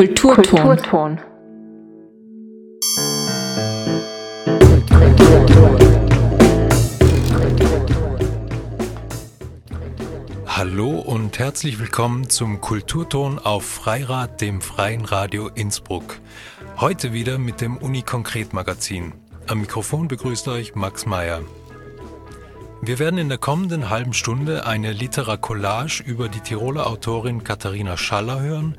Kulturton. Kulturton. Hallo und herzlich willkommen zum Kulturton auf Freirad, dem freien Radio Innsbruck. Heute wieder mit dem Uni Konkret Magazin. Am Mikrofon begrüßt euch Max Meyer. Wir werden in der kommenden halben Stunde eine Literacollage über die Tiroler Autorin Katharina Schaller hören,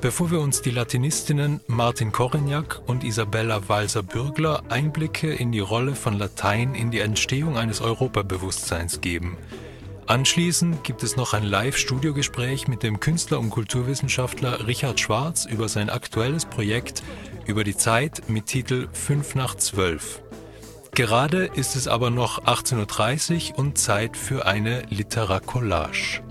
bevor wir uns die Latinistinnen Martin Korignac und Isabella Walser-Bürgler Einblicke in die Rolle von Latein in die Entstehung eines Europabewusstseins geben. Anschließend gibt es noch ein Live-Studiogespräch mit dem Künstler und Kulturwissenschaftler Richard Schwarz über sein aktuelles Projekt über die Zeit mit Titel 5 nach 12. Gerade ist es aber noch 18.30 Uhr und Zeit für eine Literacollage.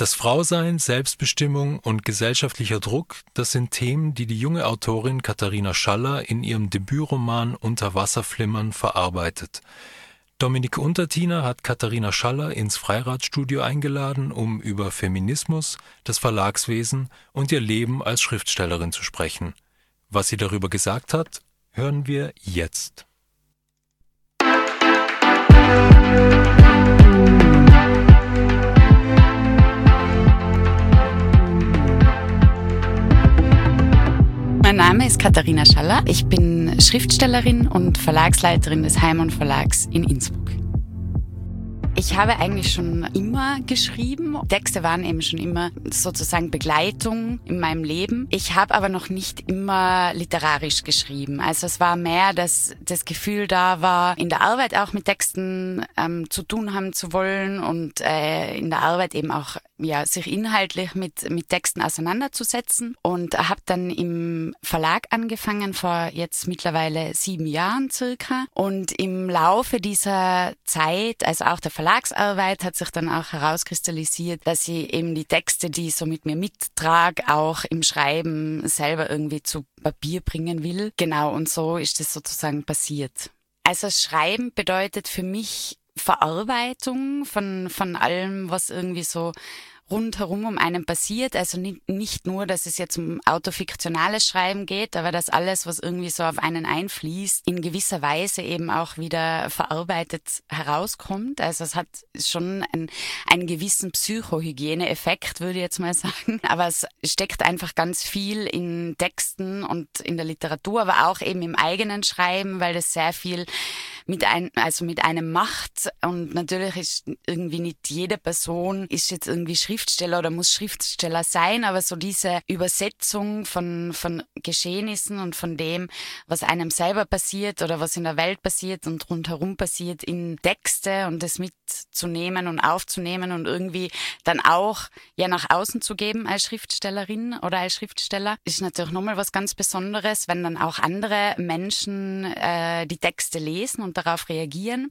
Das Frausein, Selbstbestimmung und gesellschaftlicher Druck, das sind Themen, die die junge Autorin Katharina Schaller in ihrem Debütroman Unter Wasser flimmern verarbeitet. Dominik Untertiner hat Katharina Schaller ins Freiradstudio eingeladen, um über Feminismus, das Verlagswesen und ihr Leben als Schriftstellerin zu sprechen. Was sie darüber gesagt hat, hören wir jetzt. Name ist Katharina Schaller. Ich bin Schriftstellerin und Verlagsleiterin des Heimon Verlags in Innsbruck. Ich habe eigentlich schon immer geschrieben. Texte waren eben schon immer sozusagen Begleitung in meinem Leben. Ich habe aber noch nicht immer literarisch geschrieben. Also es war mehr, dass das Gefühl da war, in der Arbeit auch mit Texten ähm, zu tun haben zu wollen und äh, in der Arbeit eben auch ja, sich inhaltlich mit, mit Texten auseinanderzusetzen und habe dann im Verlag angefangen vor jetzt mittlerweile sieben Jahren circa und im Laufe dieser Zeit, also auch der Verlagsarbeit, hat sich dann auch herauskristallisiert, dass ich eben die Texte, die ich so mit mir mittrage, auch im Schreiben selber irgendwie zu Papier bringen will. Genau, und so ist es sozusagen passiert. Also Schreiben bedeutet für mich Verarbeitung von, von allem, was irgendwie so rundherum um einen passiert. Also nicht, nicht nur, dass es jetzt um autofiktionales Schreiben geht, aber dass alles, was irgendwie so auf einen einfließt, in gewisser Weise eben auch wieder verarbeitet herauskommt. Also es hat schon einen, einen gewissen Psychohygiene-Effekt, würde ich jetzt mal sagen. Aber es steckt einfach ganz viel in Texten und in der Literatur, aber auch eben im eigenen Schreiben, weil das sehr viel mit ein, also mit einem macht. Und natürlich ist irgendwie nicht jede Person ist jetzt irgendwie Schriftsteller oder muss Schriftsteller sein, aber so diese Übersetzung von, von Geschehnissen und von dem, was einem selber passiert oder was in der Welt passiert und rundherum passiert, in Texte und das mitzunehmen und aufzunehmen und irgendwie dann auch ja nach außen zu geben als Schriftstellerin oder als Schriftsteller, ist natürlich nochmal was ganz Besonderes, wenn dann auch andere Menschen äh, die Texte lesen und darauf reagieren.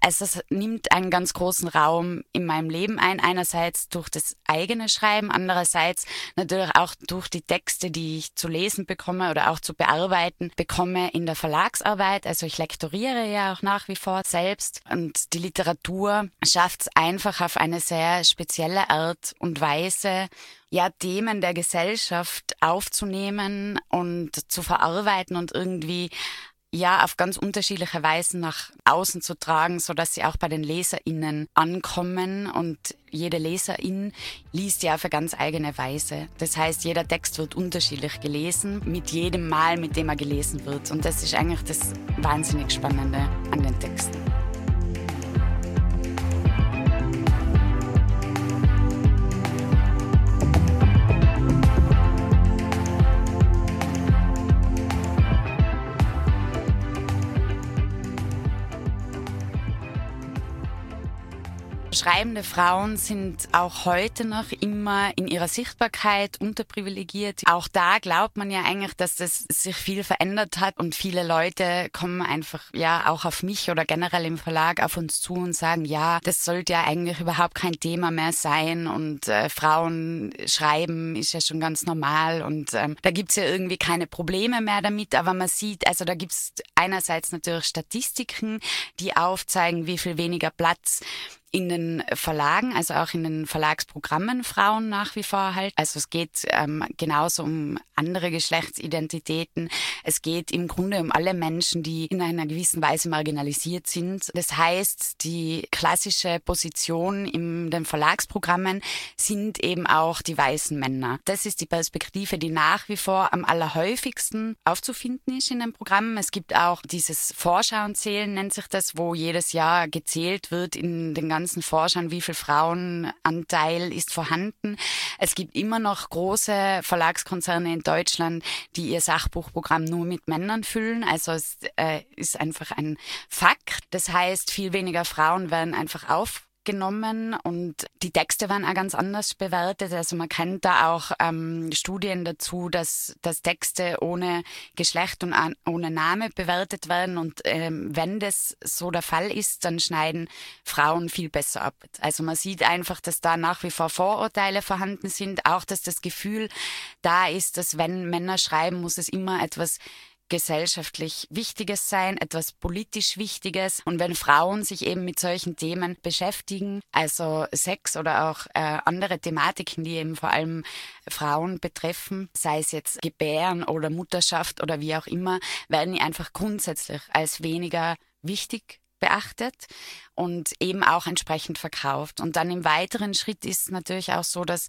Also es nimmt einen ganz großen Raum in meinem Leben ein. Einerseits durch das eigene Schreiben, andererseits natürlich auch durch die Texte, die ich zu lesen bekomme oder auch zu bearbeiten bekomme in der Verlagsarbeit. Also ich lektoriere ja auch nach wie vor selbst und die Literatur schafft es einfach auf eine sehr spezielle Art und Weise, ja, Themen der Gesellschaft aufzunehmen und zu verarbeiten und irgendwie ja auf ganz unterschiedliche Weisen nach außen zu tragen, so dass sie auch bei den LeserInnen ankommen und jede Leserin liest ja auf eine ganz eigene Weise. Das heißt, jeder Text wird unterschiedlich gelesen, mit jedem Mal, mit dem er gelesen wird. Und das ist eigentlich das wahnsinnig Spannende an den Texten. Schreibende Frauen sind auch heute noch immer in ihrer Sichtbarkeit unterprivilegiert. Auch da glaubt man ja eigentlich, dass das sich viel verändert hat und viele Leute kommen einfach ja auch auf mich oder generell im Verlag auf uns zu und sagen, ja, das sollte ja eigentlich überhaupt kein Thema mehr sein und äh, Frauen schreiben ist ja schon ganz normal und ähm, da gibt's ja irgendwie keine Probleme mehr damit, aber man sieht, also da gibt's einerseits natürlich Statistiken, die aufzeigen, wie viel weniger Platz in den Verlagen, also auch in den Verlagsprogrammen Frauen nach wie vor halt. Also es geht ähm, genauso um andere Geschlechtsidentitäten. Es geht im Grunde um alle Menschen, die in einer gewissen Weise marginalisiert sind. Das heißt, die klassische Position in den Verlagsprogrammen sind eben auch die weißen Männer. Das ist die Perspektive, die nach wie vor am allerhäufigsten aufzufinden ist in den Programmen. Es gibt auch dieses Vorschauenzählen, nennt sich das, wo jedes Jahr gezählt wird in den ganzen Forschern, wie viel Frauenanteil ist vorhanden. Es gibt immer noch große Verlagskonzerne in Deutschland, die ihr Sachbuchprogramm nur mit Männern füllen. Also es äh, ist einfach ein Fakt. Das heißt, viel weniger Frauen werden einfach auf genommen und die Texte waren auch ganz anders bewertet. Also man kennt da auch ähm, Studien dazu, dass, dass Texte ohne Geschlecht und an, ohne Name bewertet werden und ähm, wenn das so der Fall ist, dann schneiden Frauen viel besser ab. Also man sieht einfach, dass da nach wie vor Vorurteile vorhanden sind, auch dass das Gefühl da ist, dass wenn Männer schreiben, muss es immer etwas gesellschaftlich Wichtiges sein, etwas politisch Wichtiges. Und wenn Frauen sich eben mit solchen Themen beschäftigen, also Sex oder auch äh, andere Thematiken, die eben vor allem Frauen betreffen, sei es jetzt Gebären oder Mutterschaft oder wie auch immer, werden die einfach grundsätzlich als weniger wichtig beachtet und eben auch entsprechend verkauft. Und dann im weiteren Schritt ist es natürlich auch so, dass,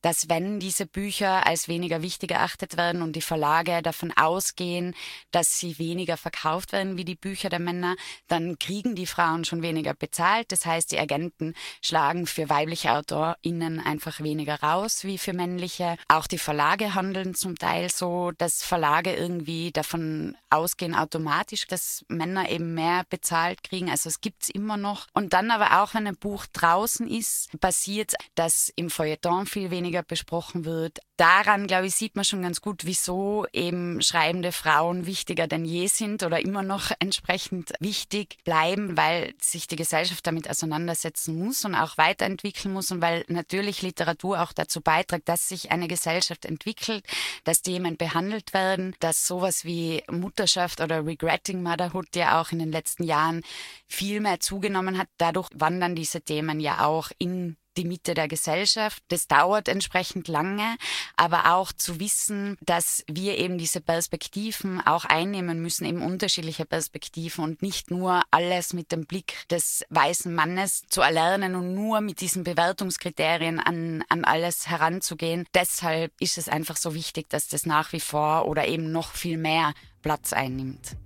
dass wenn diese Bücher als weniger wichtig erachtet werden und die Verlage davon ausgehen, dass sie weniger verkauft werden wie die Bücher der Männer, dann kriegen die Frauen schon weniger bezahlt. Das heißt, die Agenten schlagen für weibliche AutorInnen einfach weniger raus wie für männliche. Auch die Verlage handeln zum Teil so, dass Verlage irgendwie davon ausgehen automatisch, dass Männer eben mehr bezahlt kriegen. Also es gibt es immer noch noch. Und dann aber auch, wenn ein Buch draußen ist, passiert, dass im Feuilleton viel weniger besprochen wird. Daran, glaube ich, sieht man schon ganz gut, wieso eben schreibende Frauen wichtiger denn je sind oder immer noch entsprechend wichtig bleiben, weil sich die Gesellschaft damit auseinandersetzen muss und auch weiterentwickeln muss und weil natürlich Literatur auch dazu beiträgt, dass sich eine Gesellschaft entwickelt, dass Themen behandelt werden, dass sowas wie Mutterschaft oder Regretting Motherhood ja auch in den letzten Jahren viel mehr zugenommen genommen hat. Dadurch wandern diese Themen ja auch in die Mitte der Gesellschaft. Das dauert entsprechend lange, aber auch zu wissen, dass wir eben diese Perspektiven auch einnehmen müssen, eben unterschiedliche Perspektiven und nicht nur alles mit dem Blick des weißen Mannes zu erlernen und nur mit diesen Bewertungskriterien an, an alles heranzugehen. Deshalb ist es einfach so wichtig, dass das nach wie vor oder eben noch viel mehr Platz einnimmt.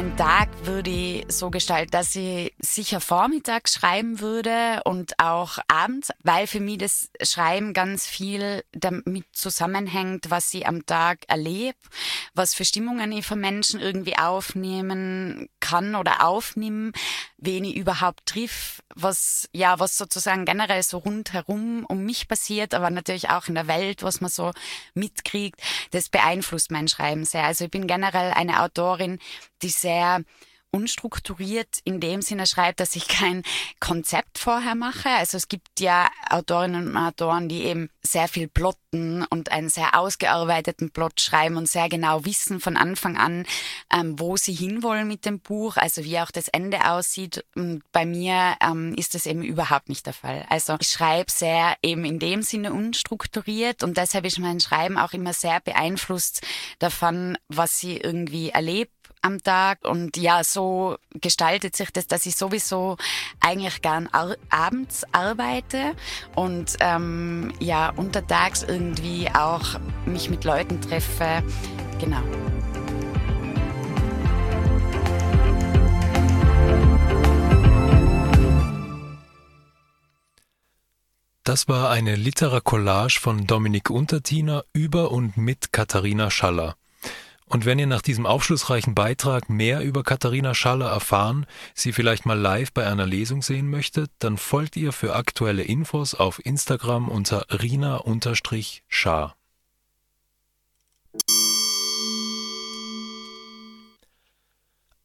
Mein Tag würde ich so gestalten, dass ich sicher vormittags schreiben würde und auch abends, weil für mich das Schreiben ganz viel damit zusammenhängt, was ich am Tag erlebe, was für Stimmungen ich von Menschen irgendwie aufnehmen kann oder aufnehme, wen ich überhaupt triff, was, ja, was sozusagen generell so rundherum um mich passiert, aber natürlich auch in der Welt, was man so mitkriegt, das beeinflusst mein Schreiben sehr. Also ich bin generell eine Autorin, die sehr unstrukturiert in dem Sinne schreibt, dass ich kein Konzept vorher mache. Also es gibt ja Autorinnen und Autoren, die eben sehr viel plotten und einen sehr ausgearbeiteten Plot schreiben und sehr genau wissen von Anfang an, ähm, wo sie hinwollen mit dem Buch, also wie auch das Ende aussieht. Und bei mir ähm, ist das eben überhaupt nicht der Fall. Also ich schreibe sehr eben in dem Sinne unstrukturiert und deshalb ist mein Schreiben auch immer sehr beeinflusst davon, was sie irgendwie erlebt am Tag. Und ja, so gestaltet sich das, dass ich sowieso eigentlich gern ar abends arbeite und ähm, ja, untertags irgendwie auch mich mit Leuten treffe. Genau. Das war eine Literacollage von Dominik Untertiner über und mit Katharina Schaller. Und wenn ihr nach diesem aufschlussreichen Beitrag mehr über Katharina Schaller erfahren, sie vielleicht mal live bei einer Lesung sehen möchtet, dann folgt ihr für aktuelle Infos auf Instagram unter rina-schar.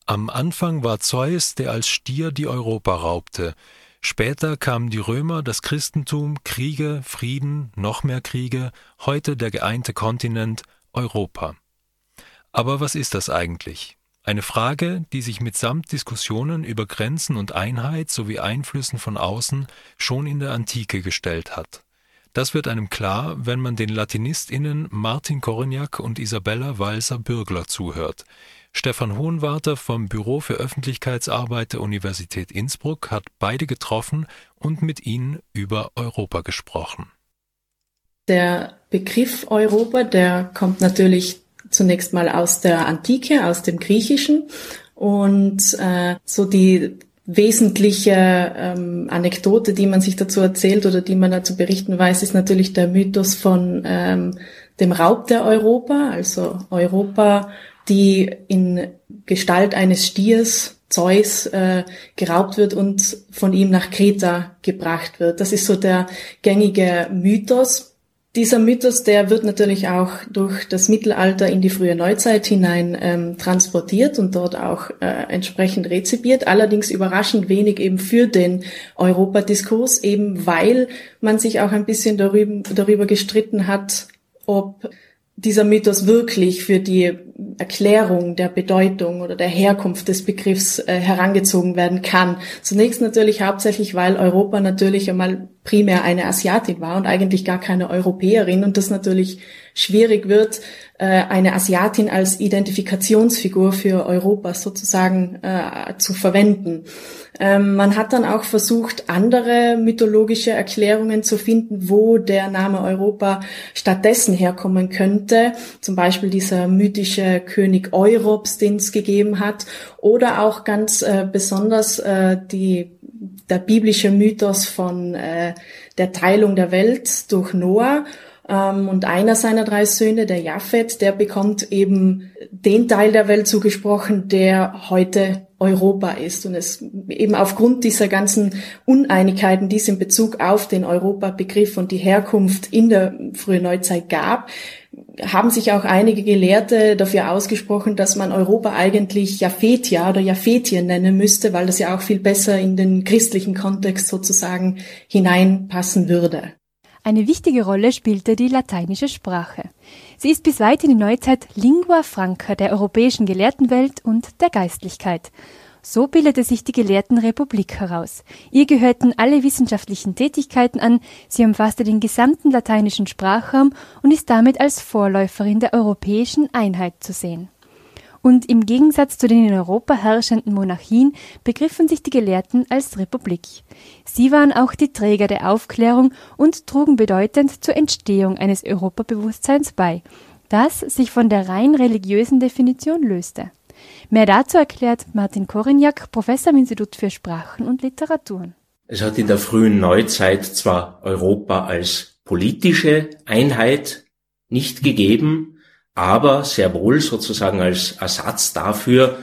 Am Anfang war Zeus, der als Stier die Europa raubte. Später kamen die Römer, das Christentum, Kriege, Frieden, noch mehr Kriege, heute der geeinte Kontinent Europa. Aber was ist das eigentlich? Eine Frage, die sich mitsamt Diskussionen über Grenzen und Einheit sowie Einflüssen von außen schon in der Antike gestellt hat. Das wird einem klar, wenn man den LatinistInnen Martin Korignac und Isabella Walser-Bürgler zuhört. Stefan Hohenwarter vom Büro für Öffentlichkeitsarbeit der Universität Innsbruck hat beide getroffen und mit ihnen über Europa gesprochen. Der Begriff Europa, der kommt natürlich zunächst mal aus der Antike, aus dem Griechischen und äh, so die wesentliche ähm, Anekdote, die man sich dazu erzählt oder die man dazu berichten weiß, ist natürlich der Mythos von ähm, dem Raub der Europa, also Europa, die in Gestalt eines Stiers Zeus äh, geraubt wird und von ihm nach Kreta gebracht wird. Das ist so der gängige Mythos. Dieser Mythos, der wird natürlich auch durch das Mittelalter in die frühe Neuzeit hinein ähm, transportiert und dort auch äh, entsprechend rezipiert, allerdings überraschend wenig eben für den Europadiskurs, eben weil man sich auch ein bisschen darüber, darüber gestritten hat, ob dieser Mythos wirklich für die Erklärung der Bedeutung oder der Herkunft des Begriffs äh, herangezogen werden kann. Zunächst natürlich hauptsächlich, weil Europa natürlich einmal primär eine Asiatin war und eigentlich gar keine Europäerin und das natürlich schwierig wird, äh, eine Asiatin als Identifikationsfigur für Europa sozusagen äh, zu verwenden. Ähm, man hat dann auch versucht, andere mythologische Erklärungen zu finden, wo der Name Europa stattdessen herkommen könnte. Zum Beispiel dieser mythische König Europs, den es gegeben hat. Oder auch ganz äh, besonders äh, die, der biblische Mythos von äh, der Teilung der Welt durch Noah ähm, und einer seiner drei Söhne, der Japhet, der bekommt eben den Teil der Welt zugesprochen, der heute Europa ist. Und es eben aufgrund dieser ganzen Uneinigkeiten, die es in Bezug auf den Europabegriff und die Herkunft in der frühen Neuzeit gab, haben sich auch einige Gelehrte dafür ausgesprochen, dass man Europa eigentlich Japhetia oder Japhetien nennen müsste, weil das ja auch viel besser in den christlichen Kontext sozusagen hineinpassen würde. Eine wichtige Rolle spielte die lateinische Sprache. Sie ist bis weit in die Neuzeit Lingua franca der europäischen Gelehrtenwelt und der Geistlichkeit. So bildete sich die Gelehrtenrepublik heraus. Ihr gehörten alle wissenschaftlichen Tätigkeiten an, sie umfasste den gesamten lateinischen Sprachraum und ist damit als Vorläuferin der europäischen Einheit zu sehen und im Gegensatz zu den in Europa herrschenden Monarchien begriffen sich die Gelehrten als Republik. Sie waren auch die Träger der Aufklärung und trugen bedeutend zur Entstehung eines Europabewusstseins bei, das sich von der rein religiösen Definition löste. Mehr dazu erklärt Martin Korignac, Professor am Institut für Sprachen und Literaturen. Es hat in der frühen Neuzeit zwar Europa als politische Einheit nicht gegeben, aber sehr wohl sozusagen als Ersatz dafür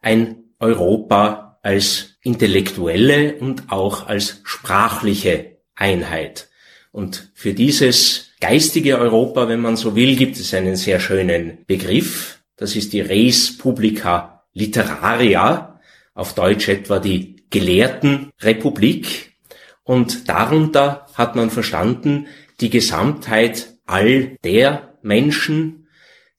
ein Europa als intellektuelle und auch als sprachliche Einheit. Und für dieses geistige Europa, wenn man so will, gibt es einen sehr schönen Begriff. Das ist die Res Publica Literaria, auf Deutsch etwa die Gelehrtenrepublik. Und darunter hat man verstanden die Gesamtheit all der Menschen,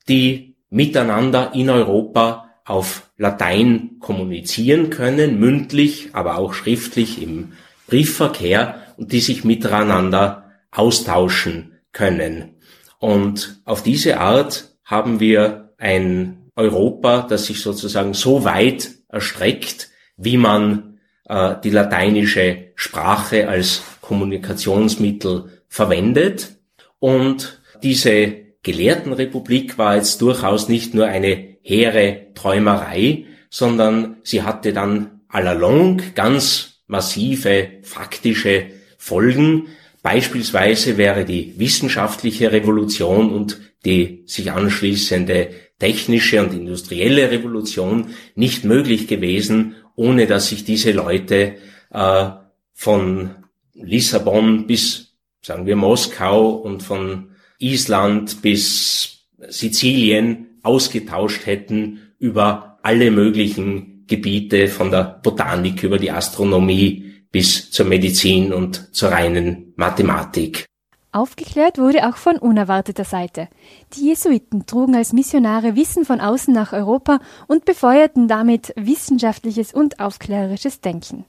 die miteinander in Europa auf Latein kommunizieren können, mündlich, aber auch schriftlich im Briefverkehr und die sich miteinander austauschen können. Und auf diese Art haben wir ein Europa, das sich sozusagen so weit erstreckt, wie man äh, die lateinische Sprache als Kommunikationsmittel verwendet. Und diese Gelehrtenrepublik war jetzt durchaus nicht nur eine hehre Träumerei, sondern sie hatte dann allalong ganz massive faktische Folgen. Beispielsweise wäre die wissenschaftliche Revolution und die sich anschließende technische und industrielle Revolution nicht möglich gewesen, ohne dass sich diese Leute äh, von Lissabon bis, sagen wir, Moskau und von Island bis Sizilien ausgetauscht hätten über alle möglichen Gebiete von der Botanik über die Astronomie, bis zur Medizin und zur reinen Mathematik. Aufgeklärt wurde auch von unerwarteter Seite. Die Jesuiten trugen als Missionare Wissen von außen nach Europa und befeuerten damit wissenschaftliches und aufklärerisches Denken.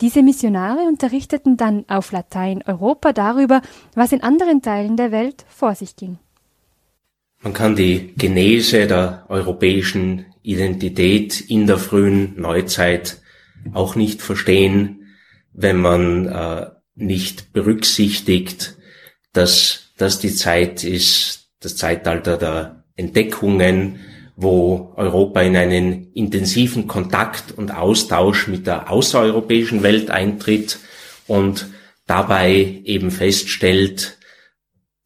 Diese Missionare unterrichteten dann auf Latein Europa darüber, was in anderen Teilen der Welt vor sich ging. Man kann die Genese der europäischen Identität in der frühen Neuzeit auch nicht verstehen, wenn man äh, nicht berücksichtigt, dass das die Zeit ist, das Zeitalter der Entdeckungen, wo Europa in einen intensiven Kontakt und Austausch mit der außereuropäischen Welt eintritt und dabei eben feststellt,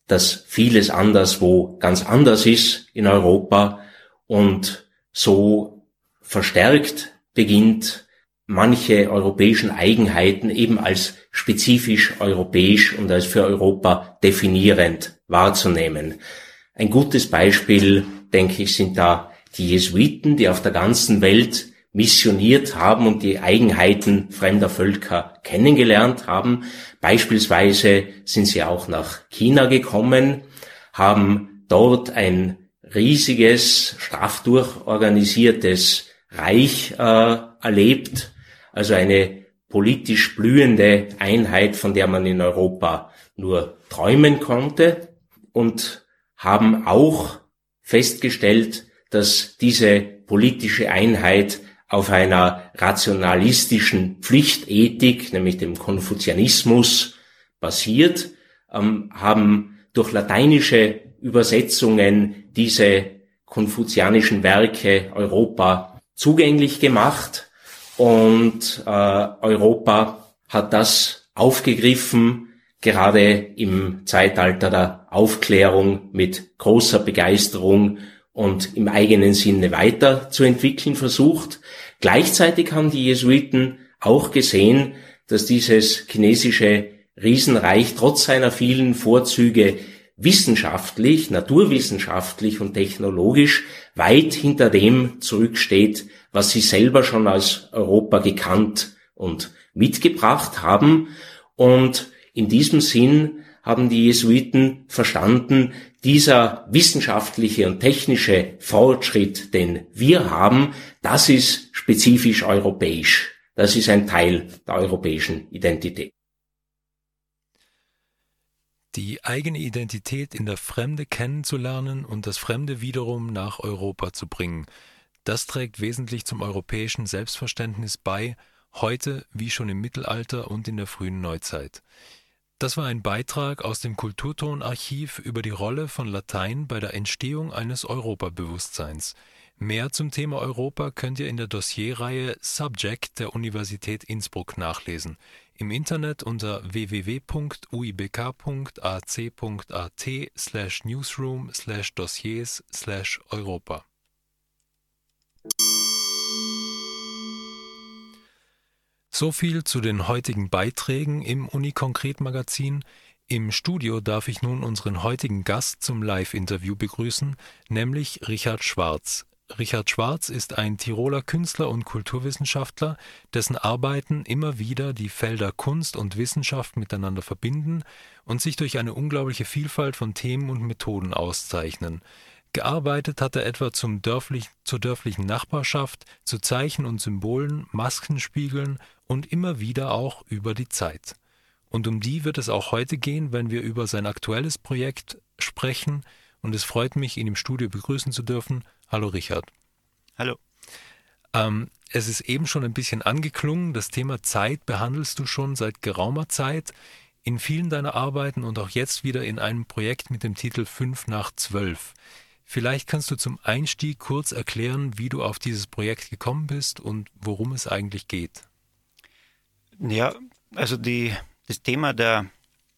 dass vieles anderswo ganz anders ist in Europa und so verstärkt beginnt, manche europäischen Eigenheiten eben als spezifisch europäisch und als für Europa definierend wahrzunehmen. Ein gutes Beispiel, denke ich, sind da die Jesuiten, die auf der ganzen Welt missioniert haben und die Eigenheiten fremder Völker kennengelernt haben. Beispielsweise sind sie auch nach China gekommen, haben dort ein riesiges, straff durchorganisiertes Reich äh, erlebt, also eine politisch blühende Einheit, von der man in Europa nur träumen konnte und haben auch festgestellt, dass diese politische Einheit auf einer rationalistischen Pflichtethik, nämlich dem Konfuzianismus, basiert, ähm, haben durch lateinische Übersetzungen diese konfuzianischen Werke Europa zugänglich gemacht und äh, Europa hat das aufgegriffen, gerade im Zeitalter der Aufklärung mit großer Begeisterung und im eigenen Sinne weiterzuentwickeln versucht. Gleichzeitig haben die Jesuiten auch gesehen, dass dieses chinesische Riesenreich trotz seiner vielen Vorzüge wissenschaftlich, naturwissenschaftlich und technologisch weit hinter dem zurücksteht, was sie selber schon als Europa gekannt und mitgebracht haben. Und in diesem Sinn haben die Jesuiten verstanden, dieser wissenschaftliche und technische Fortschritt, den wir haben, das ist spezifisch europäisch. Das ist ein Teil der europäischen Identität. Die eigene Identität in der Fremde kennenzulernen und das Fremde wiederum nach Europa zu bringen, das trägt wesentlich zum europäischen Selbstverständnis bei, heute wie schon im Mittelalter und in der frühen Neuzeit. Das war ein Beitrag aus dem Kulturtonarchiv über die Rolle von Latein bei der Entstehung eines Europabewusstseins. Mehr zum Thema Europa könnt ihr in der Dossierreihe Subject der Universität Innsbruck nachlesen. Im Internet unter www.uibk.ac.at So viel zu den heutigen Beiträgen im Uni-Konkret-Magazin. Im Studio darf ich nun unseren heutigen Gast zum Live-Interview begrüßen, nämlich Richard Schwarz. Richard Schwarz ist ein Tiroler Künstler und Kulturwissenschaftler, dessen Arbeiten immer wieder die Felder Kunst und Wissenschaft miteinander verbinden und sich durch eine unglaubliche Vielfalt von Themen und Methoden auszeichnen. Gearbeitet hat er etwa zum dörflich, zur dörflichen Nachbarschaft, zu Zeichen und Symbolen, Maskenspiegeln und immer wieder auch über die Zeit. Und um die wird es auch heute gehen, wenn wir über sein aktuelles Projekt sprechen. Und es freut mich, ihn im Studio begrüßen zu dürfen. Hallo Richard. Hallo. Ähm, es ist eben schon ein bisschen angeklungen. Das Thema Zeit behandelst du schon seit geraumer Zeit in vielen deiner Arbeiten und auch jetzt wieder in einem Projekt mit dem Titel 5 nach 12. Vielleicht kannst du zum Einstieg kurz erklären, wie du auf dieses Projekt gekommen bist und worum es eigentlich geht. Ja, also die, das Thema der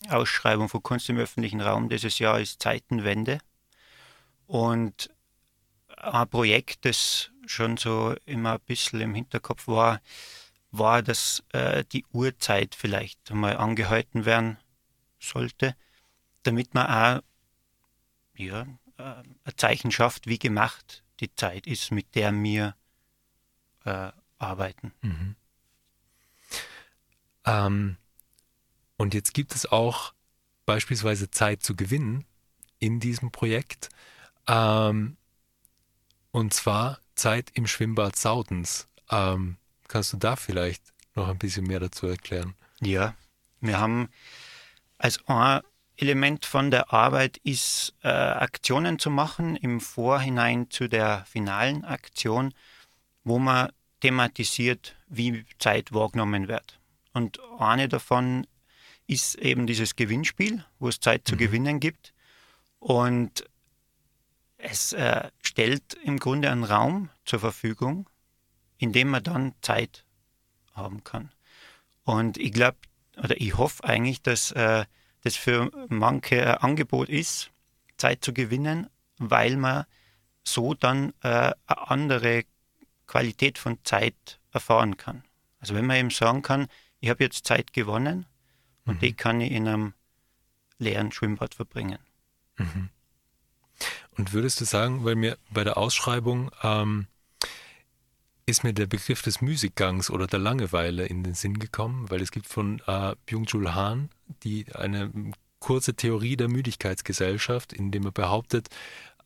Ausschreibung von Kunst im öffentlichen Raum dieses Jahr ist Zeitenwende. Und ein Projekt, das schon so immer ein bisschen im Hinterkopf war, war, dass äh, die Uhrzeit vielleicht mal angehalten werden sollte, damit man auch ja, äh, ein Zeichen schafft, wie gemacht die Zeit ist, mit der wir äh, arbeiten. Mhm. Ähm, und jetzt gibt es auch beispielsweise Zeit zu gewinnen in diesem Projekt. Ähm, und zwar Zeit im Schwimmbad Saudens. Ähm, kannst du da vielleicht noch ein bisschen mehr dazu erklären? Ja, wir haben als ein Element von der Arbeit ist, äh, Aktionen zu machen im Vorhinein zu der finalen Aktion, wo man thematisiert, wie Zeit wahrgenommen wird. Und eine davon ist eben dieses Gewinnspiel, wo es Zeit zu mhm. gewinnen gibt. Und es äh, stellt im Grunde einen Raum zur Verfügung, in dem man dann Zeit haben kann. Und ich glaube, oder ich hoffe eigentlich, dass äh, das für manche ein Angebot ist, Zeit zu gewinnen, weil man so dann äh, eine andere Qualität von Zeit erfahren kann. Also wenn man eben sagen kann, ich habe jetzt Zeit gewonnen und mhm. die kann ich in einem leeren Schwimmbad verbringen. Mhm. Und würdest du sagen, weil mir bei der Ausschreibung ähm, ist mir der Begriff des Musikgangs oder der Langeweile in den Sinn gekommen, weil es gibt von äh, Byung-Chul Han die eine kurze Theorie der Müdigkeitsgesellschaft, in dem er behauptet,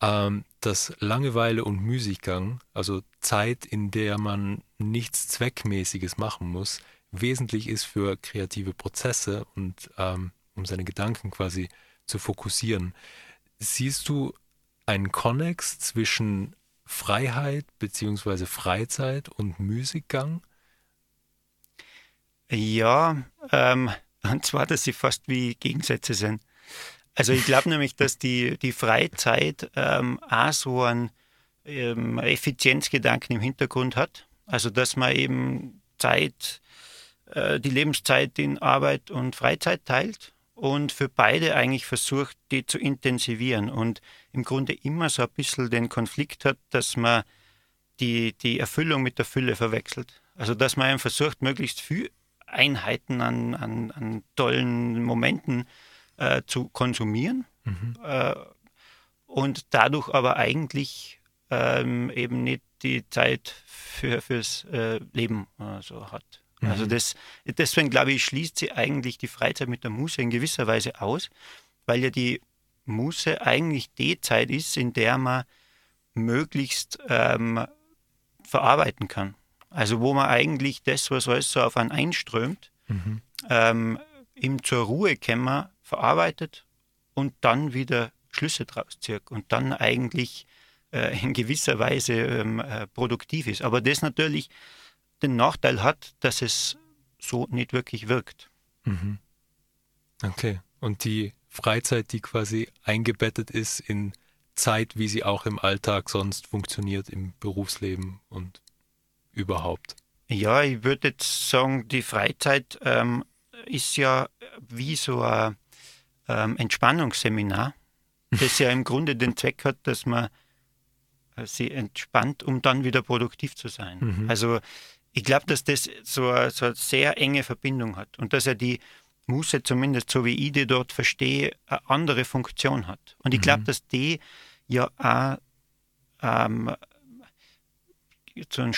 ähm, dass Langeweile und Müßiggang, also Zeit, in der man nichts Zweckmäßiges machen muss, wesentlich ist für kreative Prozesse und ähm, um seine Gedanken quasi zu fokussieren. Siehst du einen Konnex zwischen Freiheit bzw. Freizeit und Musikgang? Ja, ähm, und zwar, dass sie fast wie Gegensätze sind. Also ich glaube nämlich, dass die, die Freizeit ähm, auch so einen ähm, Effizienzgedanken im Hintergrund hat. Also dass man eben Zeit, äh, die Lebenszeit in Arbeit und Freizeit teilt und für beide eigentlich versucht, die zu intensivieren und im Grunde immer so ein bisschen den Konflikt hat, dass man die, die Erfüllung mit der Fülle verwechselt. Also dass man versucht, möglichst viel Einheiten an, an, an tollen Momenten äh, zu konsumieren mhm. äh, und dadurch aber eigentlich ähm, eben nicht die Zeit für, fürs äh, Leben so hat. Mhm. Also das, deswegen glaube ich, schließt sie eigentlich die Freizeit mit der Muße in gewisser Weise aus, weil ja die Muße eigentlich die Zeit ist, in der man möglichst ähm, verarbeiten kann. Also wo man eigentlich das, was alles so auf einen einströmt, mhm. ähm, ihm zur Ruhe kämmer, verarbeitet und dann wieder Schlüsse draus zieht und dann eigentlich äh, in gewisser Weise ähm, äh, produktiv ist. Aber das natürlich den Nachteil hat, dass es so nicht wirklich wirkt. Mhm. Okay. Und die Freizeit, die quasi eingebettet ist in Zeit, wie sie auch im Alltag sonst funktioniert, im Berufsleben und überhaupt. Ja, ich würde jetzt sagen, die Freizeit ähm, ist ja wie so ein ähm, Entspannungsseminar, das ja im Grunde den Zweck hat, dass man äh, sie entspannt, um dann wieder produktiv zu sein. Mhm. Also ich glaube, dass das so eine, so eine sehr enge Verbindung hat und dass er die Muße, zumindest so wie ich die dort verstehe, eine andere Funktion hat. Und ich glaube, mhm. dass die ja auch ähm, zu, einem,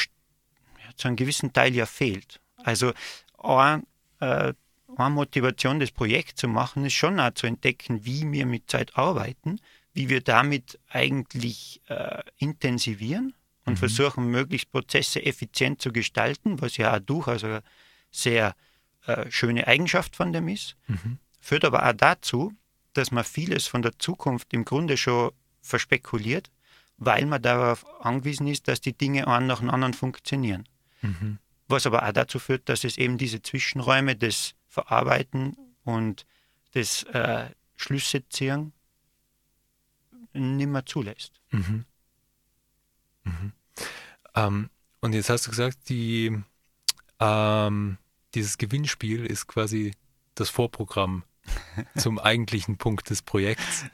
zu, einem, gewissen Teil ja fehlt. Also ein, äh, eine Motivation, das Projekt zu machen, ist schon auch zu entdecken, wie wir mit Zeit arbeiten, wie wir damit eigentlich äh, intensivieren und mhm. versuchen, möglichst Prozesse effizient zu gestalten, was ja auch durchaus eine sehr äh, schöne Eigenschaft von dem ist. Mhm. Führt aber auch dazu, dass man vieles von der Zukunft im Grunde schon verspekuliert, weil man darauf angewiesen ist, dass die Dinge einen nach dem anderen funktionieren. Mhm. Was aber auch dazu führt, dass es eben diese Zwischenräume des Verarbeiten und des äh, Schlüsse ziehen nicht mehr zulässt. Mhm. Mhm. Ähm, und jetzt hast du gesagt, die, ähm, dieses Gewinnspiel ist quasi das Vorprogramm zum eigentlichen Punkt des Projekts.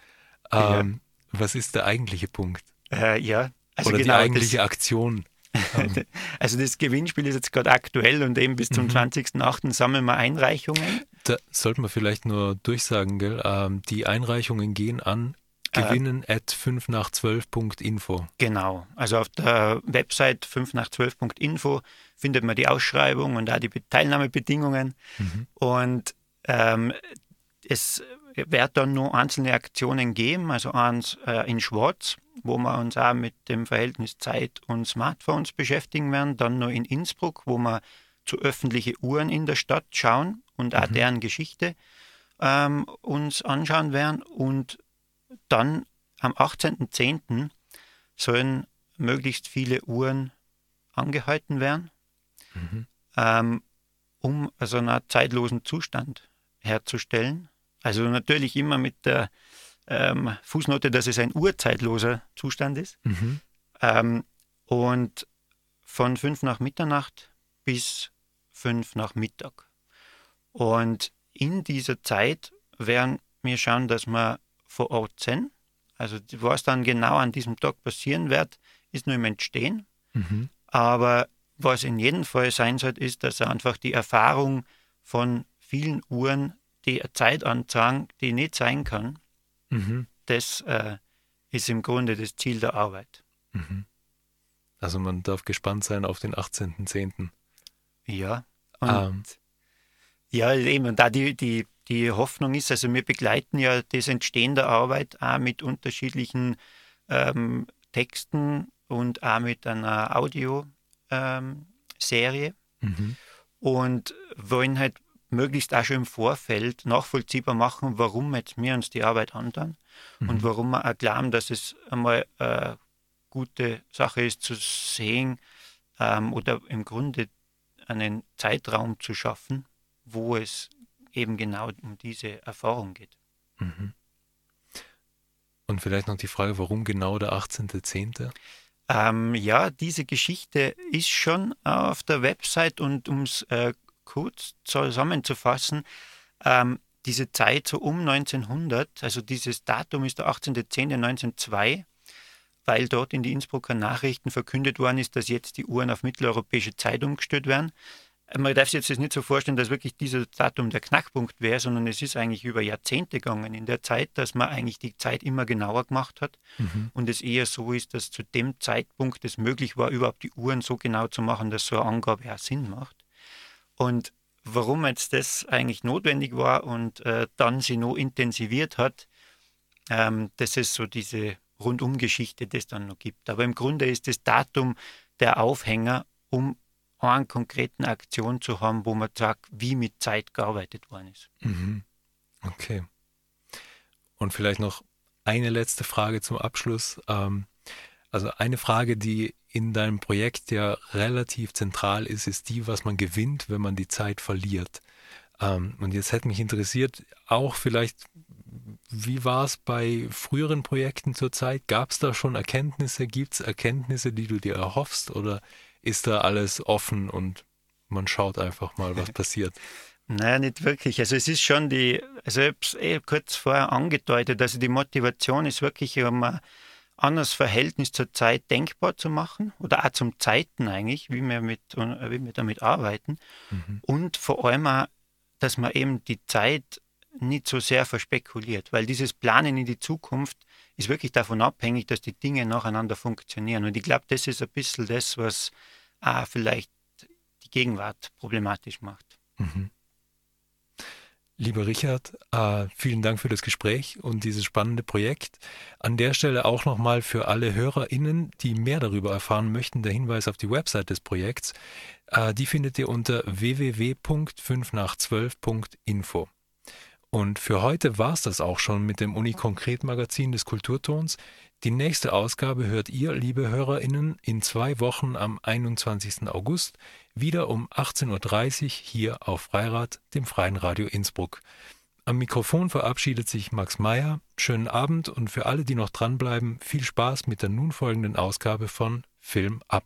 Ähm, ja. Was ist der eigentliche Punkt? Äh, ja, also Oder genau, die eigentliche das, Aktion? also das Gewinnspiel ist jetzt gerade aktuell und eben bis zum mhm. 20.08. sammeln wir Einreichungen. Da sollte man vielleicht nur durchsagen, gell? Ähm, die Einreichungen gehen an gewinnen äh, at 5 nach 12.info. Genau, also auf der Website 5 nach 12.info findet man die Ausschreibung und da die Teilnahmebedingungen. Mhm. Und ähm, es wird dann nur einzelne Aktionen geben, also eins äh, in Schwarz, wo wir uns auch mit dem Verhältnis Zeit und Smartphones beschäftigen werden, dann noch in Innsbruck, wo wir zu öffentlichen Uhren in der Stadt schauen und auch mhm. deren Geschichte ähm, uns anschauen werden. Und dann am 18.10. sollen möglichst viele Uhren angehalten werden, mhm. ähm, um also einen zeitlosen Zustand herzustellen. Also natürlich immer mit der ähm, Fußnote, dass es ein urzeitloser Zustand ist. Mhm. Ähm, und von fünf nach Mitternacht bis fünf nach Mittag. Und in dieser Zeit werden wir schauen, dass wir vor Ort sind. Also was dann genau an diesem Tag passieren wird, ist nur im Entstehen. Mhm. Aber was in jedem Fall sein soll, ist, dass einfach die Erfahrung von vielen Uhren, die eine Zeit anzeigen, die nicht sein kann, mhm. das äh, ist im Grunde das Ziel der Arbeit. Mhm. Also man darf gespannt sein auf den 18.10. Ja, und. Ähm. ja, eben, und da die, die, die Hoffnung ist, also wir begleiten ja das Entstehen der Arbeit auch mit unterschiedlichen ähm, Texten und auch mit einer Audioserie ähm, mhm. und wollen halt möglichst auch schon im Vorfeld nachvollziehbar machen, warum jetzt wir uns die Arbeit antun mhm. und warum wir auch glauben, dass es einmal eine gute Sache ist zu sehen ähm, oder im Grunde einen Zeitraum zu schaffen, wo es eben genau um diese Erfahrung geht. Mhm. Und vielleicht noch die Frage, warum genau der 18.10.? Ähm, ja, diese Geschichte ist schon auf der Website und um es äh, kurz zusammenzufassen, ähm, diese Zeit so um 1900, also dieses Datum ist der 18.10.1902, weil dort in die Innsbrucker Nachrichten verkündet worden ist, dass jetzt die Uhren auf mitteleuropäische Zeit umgestellt werden. Man darf sich jetzt nicht so vorstellen, dass wirklich dieser Datum der Knackpunkt wäre, sondern es ist eigentlich über Jahrzehnte gegangen in der Zeit, dass man eigentlich die Zeit immer genauer gemacht hat mhm. und es eher so ist, dass zu dem Zeitpunkt es möglich war, überhaupt die Uhren so genau zu machen, dass so eine Angabe auch Sinn macht. Und warum jetzt das eigentlich notwendig war und äh, dann sie noch intensiviert hat, ähm, das ist so diese Rundumgeschichte, die es dann noch gibt. Aber im Grunde ist das Datum der Aufhänger, um eine konkreten Aktion zu haben, wo man sagt, wie mit Zeit gearbeitet worden ist. Mhm. Okay. Und vielleicht noch eine letzte Frage zum Abschluss. Ähm, also eine Frage, die in deinem Projekt ja relativ zentral ist, ist die, was man gewinnt, wenn man die Zeit verliert. Ähm, und jetzt hätte mich interessiert, auch vielleicht wie war es bei früheren Projekten zurzeit? Gab es da schon Erkenntnisse? Gibt es Erkenntnisse, die du dir erhoffst? Oder ist da alles offen und man schaut einfach mal, was passiert? Naja, nicht wirklich. Also es ist schon die, also ich habe es eh kurz vorher angedeutet, also die Motivation ist wirklich, um ein anderes Verhältnis zur Zeit denkbar zu machen oder auch zum Zeiten eigentlich, wie wir, mit, wie wir damit arbeiten. Mhm. Und vor allem auch, dass man eben die Zeit nicht so sehr verspekuliert, weil dieses Planen in die Zukunft ist wirklich davon abhängig, dass die Dinge nacheinander funktionieren. Und ich glaube, das ist ein bisschen das, was auch vielleicht die Gegenwart problematisch macht. Mhm. Lieber Richard, äh, vielen Dank für das Gespräch und dieses spannende Projekt. An der Stelle auch nochmal für alle HörerInnen, die mehr darüber erfahren möchten, der Hinweis auf die Website des Projekts. Äh, die findet ihr unter www.5nach12.info. Und für heute war es das auch schon mit dem Uni-Konkret-Magazin des Kulturtons. Die nächste Ausgabe hört ihr, liebe HörerInnen, in zwei Wochen am 21. August wieder um 18.30 Uhr hier auf Freirad, dem Freien Radio Innsbruck. Am Mikrofon verabschiedet sich Max Meyer. Schönen Abend und für alle, die noch dranbleiben, viel Spaß mit der nun folgenden Ausgabe von Film ab.